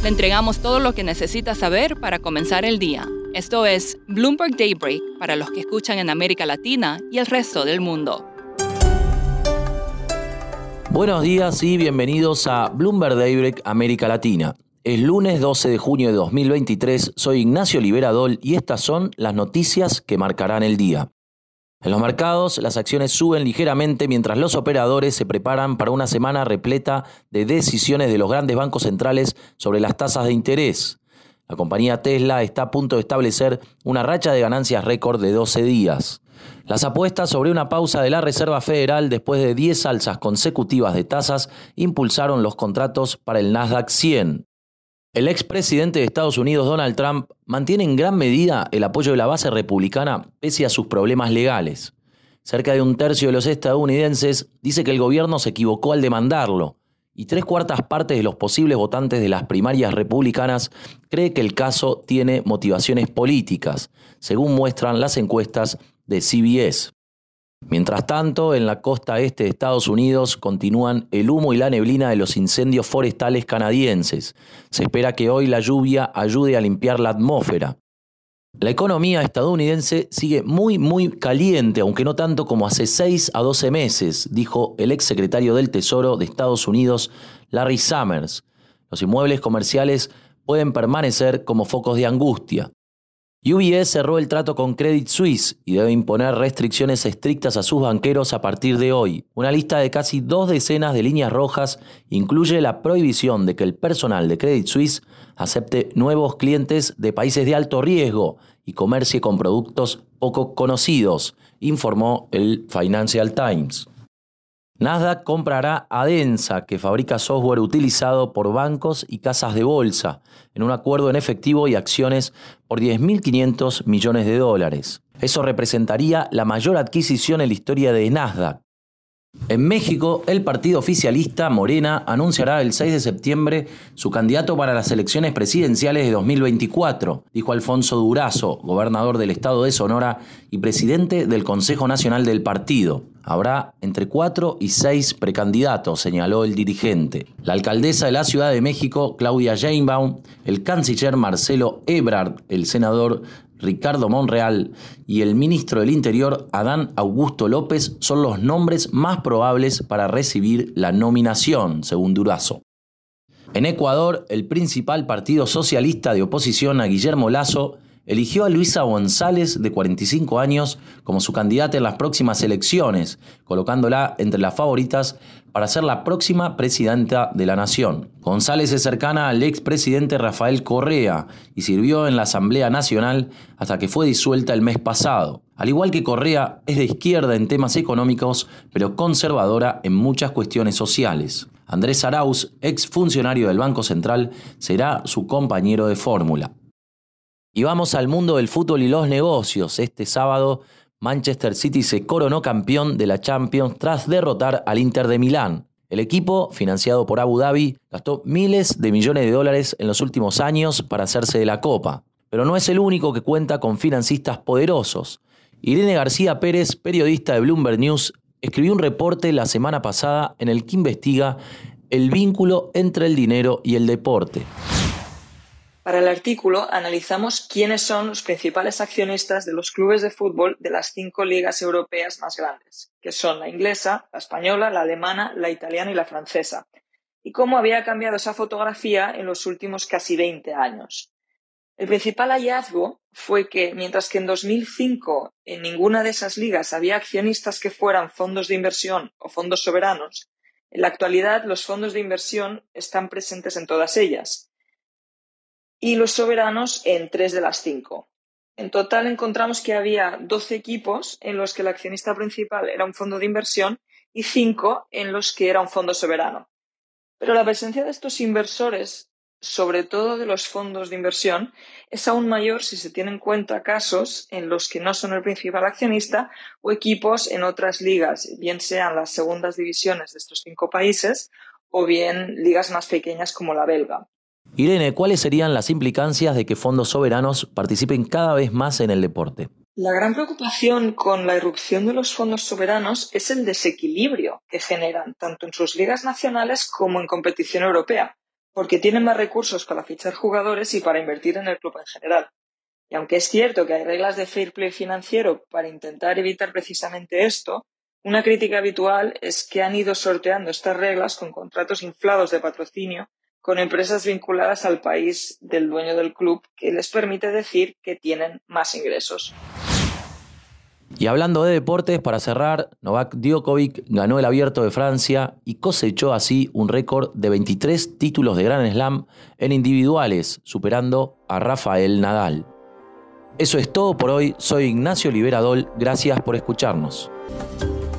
Le entregamos todo lo que necesita saber para comenzar el día. Esto es Bloomberg Daybreak para los que escuchan en América Latina y el resto del mundo. Buenos días y bienvenidos a Bloomberg Daybreak América Latina. Es lunes 12 de junio de 2023, soy Ignacio Liberadol y estas son las noticias que marcarán el día. En los mercados, las acciones suben ligeramente mientras los operadores se preparan para una semana repleta de decisiones de los grandes bancos centrales sobre las tasas de interés. La compañía Tesla está a punto de establecer una racha de ganancias récord de 12 días. Las apuestas sobre una pausa de la Reserva Federal después de 10 alzas consecutivas de tasas impulsaron los contratos para el Nasdaq 100. El expresidente de Estados Unidos, Donald Trump, mantiene en gran medida el apoyo de la base republicana pese a sus problemas legales. Cerca de un tercio de los estadounidenses dice que el gobierno se equivocó al demandarlo, y tres cuartas partes de los posibles votantes de las primarias republicanas cree que el caso tiene motivaciones políticas, según muestran las encuestas de CBS. Mientras tanto, en la costa este de Estados Unidos continúan el humo y la neblina de los incendios forestales canadienses. Se espera que hoy la lluvia ayude a limpiar la atmósfera. La economía estadounidense sigue muy, muy caliente, aunque no tanto como hace 6 a 12 meses, dijo el exsecretario del Tesoro de Estados Unidos, Larry Summers. Los inmuebles comerciales pueden permanecer como focos de angustia. UBS cerró el trato con Credit Suisse y debe imponer restricciones estrictas a sus banqueros a partir de hoy. Una lista de casi dos decenas de líneas rojas incluye la prohibición de que el personal de Credit Suisse acepte nuevos clientes de países de alto riesgo y comercie con productos poco conocidos, informó el Financial Times. Nasdaq comprará a Densa, que fabrica software utilizado por bancos y casas de bolsa, en un acuerdo en efectivo y acciones por 10.500 millones de dólares. Eso representaría la mayor adquisición en la historia de Nasdaq. En México, el partido oficialista Morena anunciará el 6 de septiembre su candidato para las elecciones presidenciales de 2024, dijo Alfonso Durazo, gobernador del estado de Sonora y presidente del Consejo Nacional del partido. Habrá entre cuatro y seis precandidatos, señaló el dirigente. La alcaldesa de la Ciudad de México, Claudia Sheinbaum, el canciller Marcelo Ebrard, el senador Ricardo Monreal y el ministro del Interior, Adán Augusto López, son los nombres más probables para recibir la nominación, según Durazo. En Ecuador, el principal partido socialista de oposición a Guillermo Lazo eligió a Luisa González, de 45 años, como su candidata en las próximas elecciones, colocándola entre las favoritas para ser la próxima presidenta de la nación. González es cercana al expresidente Rafael Correa y sirvió en la Asamblea Nacional hasta que fue disuelta el mes pasado. Al igual que Correa, es de izquierda en temas económicos, pero conservadora en muchas cuestiones sociales. Andrés Arauz, ex funcionario del Banco Central, será su compañero de fórmula. Y vamos al mundo del fútbol y los negocios. Este sábado, Manchester City se coronó campeón de la Champions tras derrotar al Inter de Milán. El equipo, financiado por Abu Dhabi, gastó miles de millones de dólares en los últimos años para hacerse de la Copa. Pero no es el único que cuenta con financistas poderosos. Irene García Pérez, periodista de Bloomberg News, escribió un reporte la semana pasada en el que investiga el vínculo entre el dinero y el deporte. Para el artículo analizamos quiénes son los principales accionistas de los clubes de fútbol de las cinco ligas europeas más grandes, que son la inglesa, la española, la alemana, la italiana y la francesa, y cómo había cambiado esa fotografía en los últimos casi 20 años. El principal hallazgo fue que, mientras que en 2005 en ninguna de esas ligas había accionistas que fueran fondos de inversión o fondos soberanos, en la actualidad los fondos de inversión están presentes en todas ellas, y los soberanos en tres de las cinco. En total encontramos que había 12 equipos en los que el accionista principal era un fondo de inversión y cinco en los que era un fondo soberano. Pero la presencia de estos inversores, sobre todo de los fondos de inversión, es aún mayor si se tienen en cuenta casos en los que no son el principal accionista o equipos en otras ligas, bien sean las segundas divisiones de estos cinco países o bien ligas más pequeñas como la belga. Irene, ¿cuáles serían las implicancias de que fondos soberanos participen cada vez más en el deporte? La gran preocupación con la irrupción de los fondos soberanos es el desequilibrio que generan tanto en sus ligas nacionales como en competición europea, porque tienen más recursos para fichar jugadores y para invertir en el club en general. Y aunque es cierto que hay reglas de fair play financiero para intentar evitar precisamente esto, una crítica habitual es que han ido sorteando estas reglas con contratos inflados de patrocinio con empresas vinculadas al país del dueño del club que les permite decir que tienen más ingresos. Y hablando de deportes, para cerrar, Novak Djokovic ganó el Abierto de Francia y cosechó así un récord de 23 títulos de Grand Slam en individuales, superando a Rafael Nadal. Eso es todo por hoy, soy Ignacio Liberadol, gracias por escucharnos.